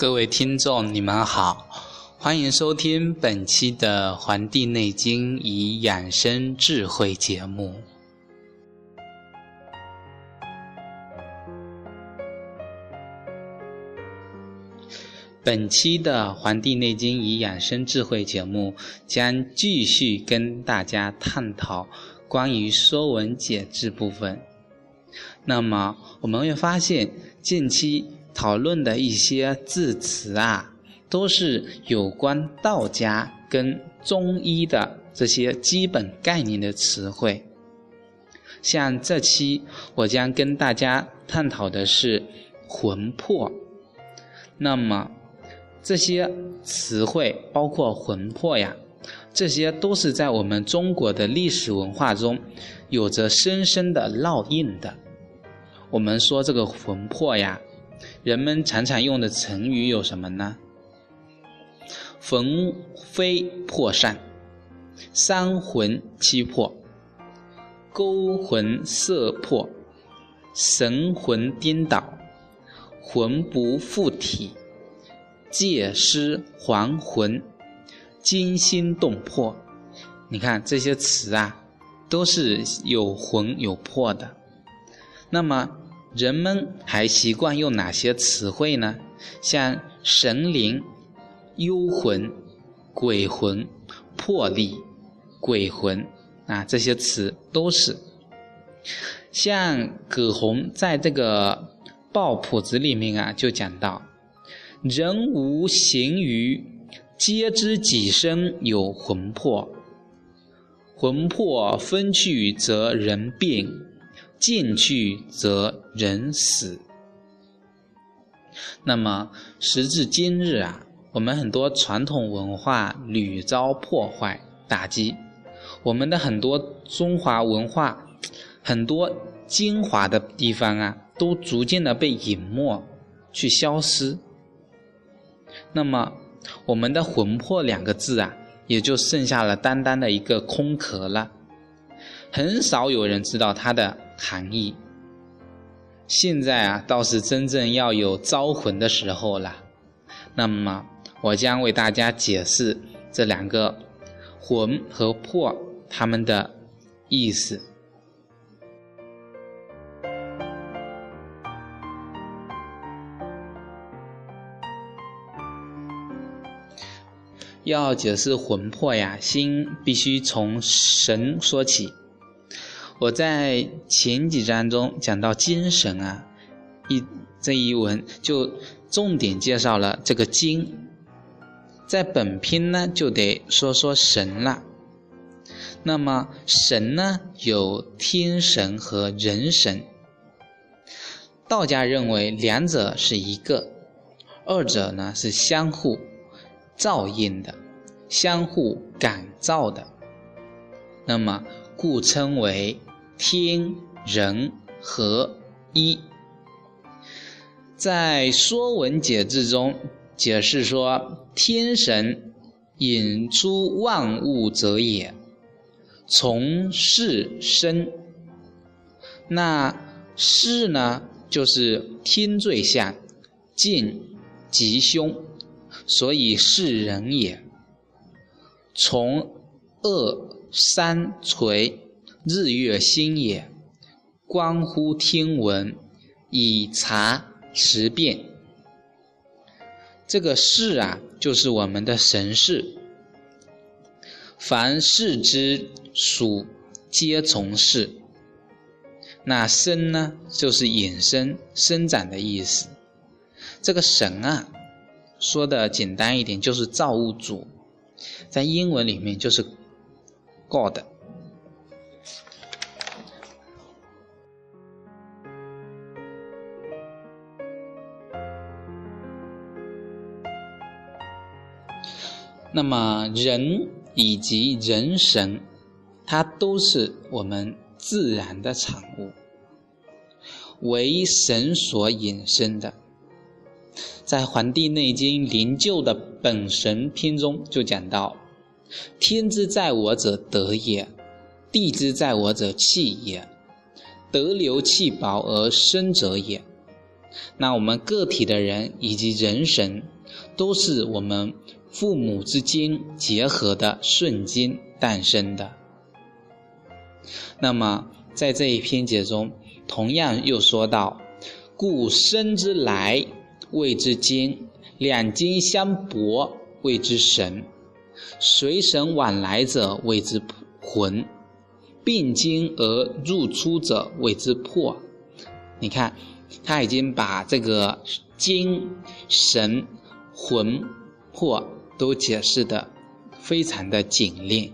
各位听众，你们好，欢迎收听本期的《黄帝内经与养生智慧》节目。本期的《黄帝内经与养生智慧》节目将继续跟大家探讨关于《说文解字》部分。那么我们会发现，近期讨论的一些字词啊，都是有关道家跟中医的这些基本概念的词汇。像这期我将跟大家探讨的是魂魄。那么这些词汇，包括魂魄呀，这些都是在我们中国的历史文化中有着深深的烙印的。我们说这个魂魄呀，人们常常用的成语有什么呢？魂飞魄散、三魂七魄、勾魂摄魄、神魂颠倒、魂不附体、借尸还魂、惊心动魄。你看这些词啊，都是有魂有魄的。那么。人们还习惯用哪些词汇呢？像神灵、幽魂、鬼魂、魄力、鬼魂啊，这些词都是。像葛洪在这个《抱朴子》里面啊，就讲到：人无形于，皆知己身有魂魄。魂魄分去则人病。进去则人死。那么时至今日啊，我们很多传统文化屡遭破坏打击，我们的很多中华文化 很多精华的地方啊，都逐渐的被隐没去消失。那么我们的魂魄两个字啊，也就剩下了单单的一个空壳了，很少有人知道它的。含义。现在啊，倒是真正要有招魂的时候了。那么，我将为大家解释这两个“魂”和“魄”它们的意思。要解释魂魄呀，先必须从神说起。我在前几章中讲到精神啊，一这一文就重点介绍了这个精，在本篇呢就得说说神了。那么神呢有天神和人神，道家认为两者是一个，二者呢是相互照应的，相互感召的，那么故称为。天人合一，在《说文解字》中解释说：“天神引出万物者也，从事生。那事呢，就是天罪相，见吉凶，所以是人也。从恶三垂。”日月星也，关乎天文，以察时变。这个事啊，就是我们的神事。凡事之属，皆从事。那生呢，就是衍生、生长的意思。这个神啊，说的简单一点，就是造物主，在英文里面就是 God。那么人以及人神，它都是我们自然的产物，为神所引申的。在《黄帝内经·灵鹫》的本神篇中就讲到：“天之在我者德也，地之在我者气也。德流气薄而生者也。那我们个体的人以及人神，都是我们父母之精结合的瞬间诞生的。那么在这一篇节中，同样又说到：故生之来谓之精，两精相搏谓之神，随神往来者谓之魂，并精而入出者谓之魄。你看。他已经把这个精神、魂、魄都解释的非常的紧练。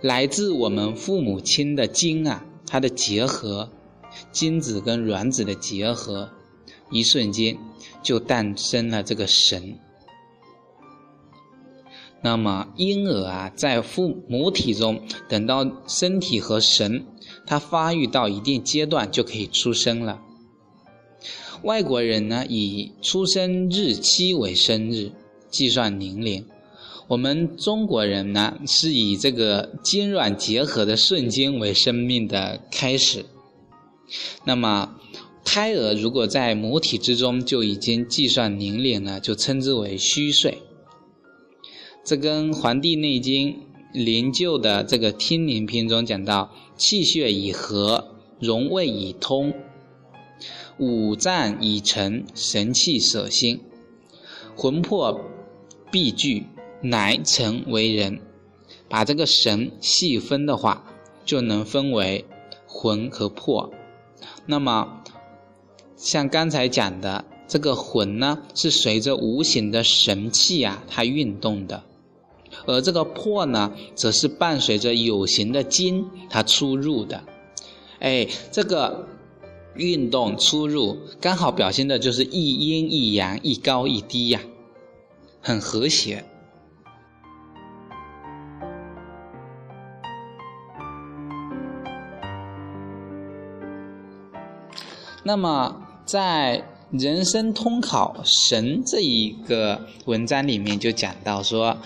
来自我们父母亲的精啊，它的结合，精子跟卵子的结合，一瞬间就诞生了这个神。那么婴儿啊，在父母体中，等到身体和神它发育到一定阶段，就可以出生了。外国人呢以出生日期为生日，计算年龄。我们中国人呢是以这个精卵结合的瞬间为生命的开始。那么，胎儿如果在母体之中就已经计算年龄了，就称之为虚岁。这跟《黄帝内经·灵柩》的这个听灵篇中讲到：气血已和，荣卫已通。五脏已成，神气舍心，魂魄必聚，乃成为人。把这个神细分的话，就能分为魂和魄。那么，像刚才讲的，这个魂呢，是随着无形的神气啊，它运动的；而这个魄呢，则是伴随着有形的精它出入的。哎，这个。运动出入刚好表现的就是一阴一阳，一高一低呀，很和谐。那么在《人生通考神》这一个文章里面就讲到说：“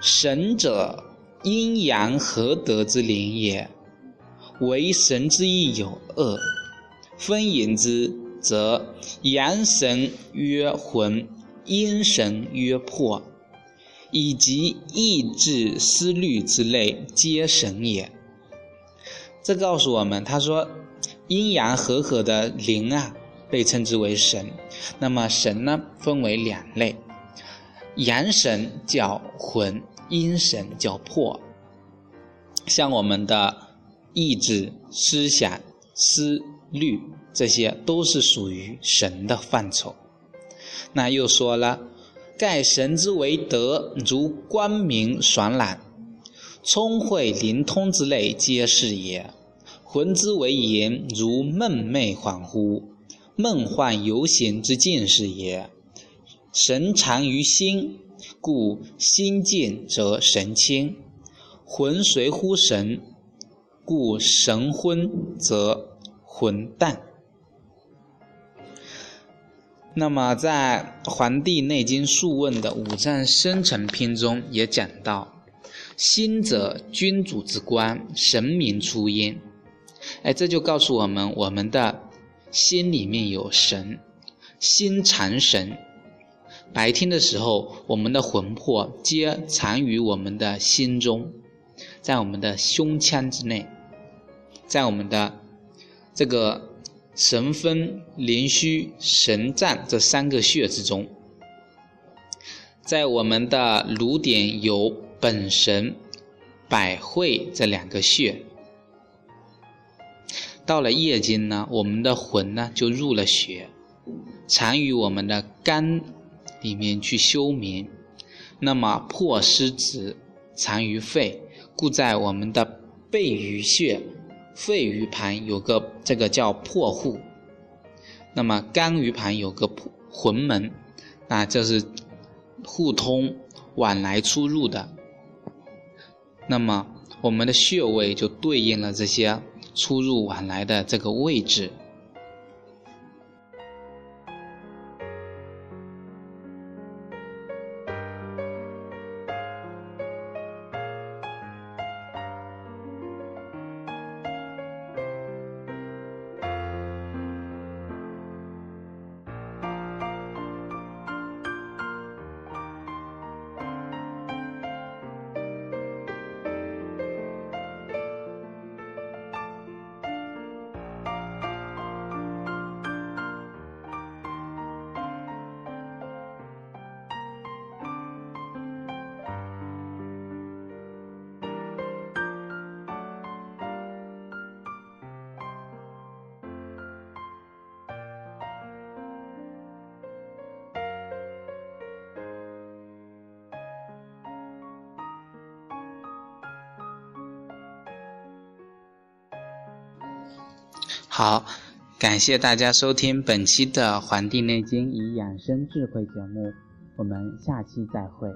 神者，阴阳合德之灵也，为神之意有恶。”分言之，则阳神曰魂，阴神曰魄，以及意志、思虑之类，皆神也。这告诉我们，他说阴阳和合的灵啊，被称之为神。那么神呢，分为两类，阳神叫魂，阴神叫魄。像我们的意志、思想、思。虑这些都是属于神的范畴。那又说了，盖神之为德，如光明爽朗、聪慧灵通之类，皆是也；魂之为言，如梦寐恍惚、梦幻游行之境是也。神藏于心，故心静则神清；魂随乎神，故神昏则。魂淡。那么，在《黄帝内经·素问》的五脏生成篇中也讲到：“心者，君主之官，神明出焉。”哎，这就告诉我们，我们的心里面有神，心藏神。白天的时候，我们的魂魄皆藏于我们的心中，在我们的胸腔之内，在我们的。这个神分、灵虚、神战这三个穴之中，在我们的颅点有本神、百会这两个穴。到了夜间呢，我们的魂呢就入了血，藏于我们的肝里面去休眠。那么魄失子藏于肺，故在我们的背俞穴。肺俞盘有个这个叫破户，那么肝俞盘有个魂门，那这是互通往来出入的。那么我们的穴位就对应了这些出入往来的这个位置。好，感谢大家收听本期的《黄帝内经与养生智慧》节目，我们下期再会。